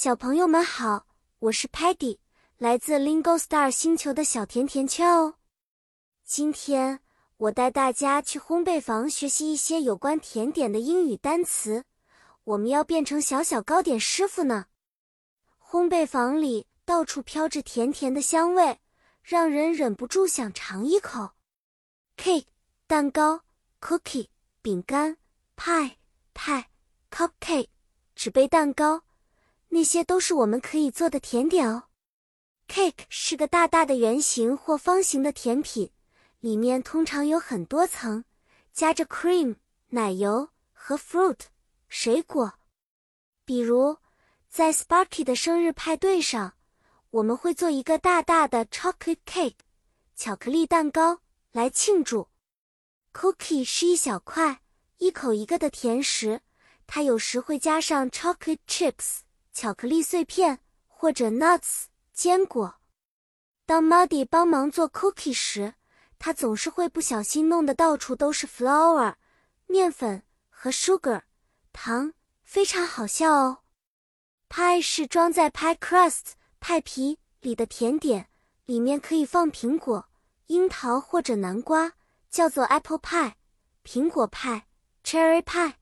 小朋友们好，我是 Patty，来自 Lingo Star 星球的小甜甜圈哦。今天我带大家去烘焙房学习一些有关甜点的英语单词。我们要变成小小糕点师傅呢。烘焙房里到处飘着甜甜的香味，让人忍不住想尝一口。Cake 蛋糕，Cookie 饼干，Pie 派，Cupcake 纸杯蛋糕。那些都是我们可以做的甜点哦。Cake 是个大大的圆形或方形的甜品，里面通常有很多层，夹着 cream 奶油和 fruit 水果。比如，在 Sparky 的生日派对上，我们会做一个大大的 chocolate cake 巧克力蛋糕来庆祝。Cookie 是一小块、一口一个的甜食，它有时会加上 chocolate chips。巧克力碎片或者 nuts 坚果。当 Muddy 帮忙做 cookie 时，他总是会不小心弄得到处都是 flour 面粉和 sugar 糖，非常好笑哦。Pie 是装在 pie crust 派皮里的甜点，里面可以放苹果、樱桃或者南瓜，叫做 apple pie 苹果派、cherry pie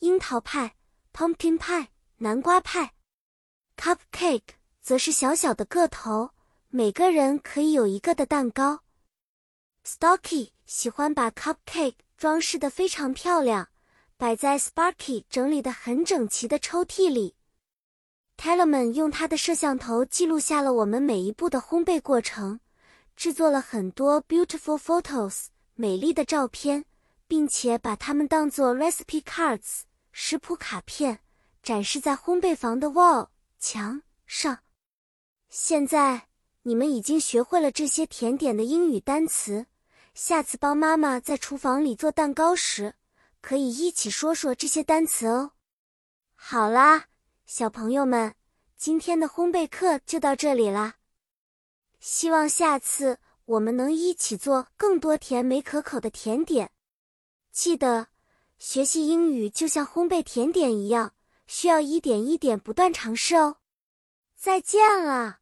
樱桃派、pumpkin pie 南瓜派。Cupcake 则是小小的个头，每个人可以有一个的蛋糕。Stocky 喜欢把 Cupcake 装饰的非常漂亮，摆在 Sparky 整理的很整齐的抽屉里。Tellerman 用他的摄像头记录下了我们每一步的烘焙过程，制作了很多 beautiful photos 美丽的照片，并且把它们当做 recipe cards 食谱卡片，展示在烘焙房的 wall。墙上，现在你们已经学会了这些甜点的英语单词。下次帮妈妈在厨房里做蛋糕时，可以一起说说这些单词哦。好啦，小朋友们，今天的烘焙课就到这里啦。希望下次我们能一起做更多甜美可口的甜点。记得，学习英语就像烘焙甜点一样。需要一点一点不断尝试哦，再见了。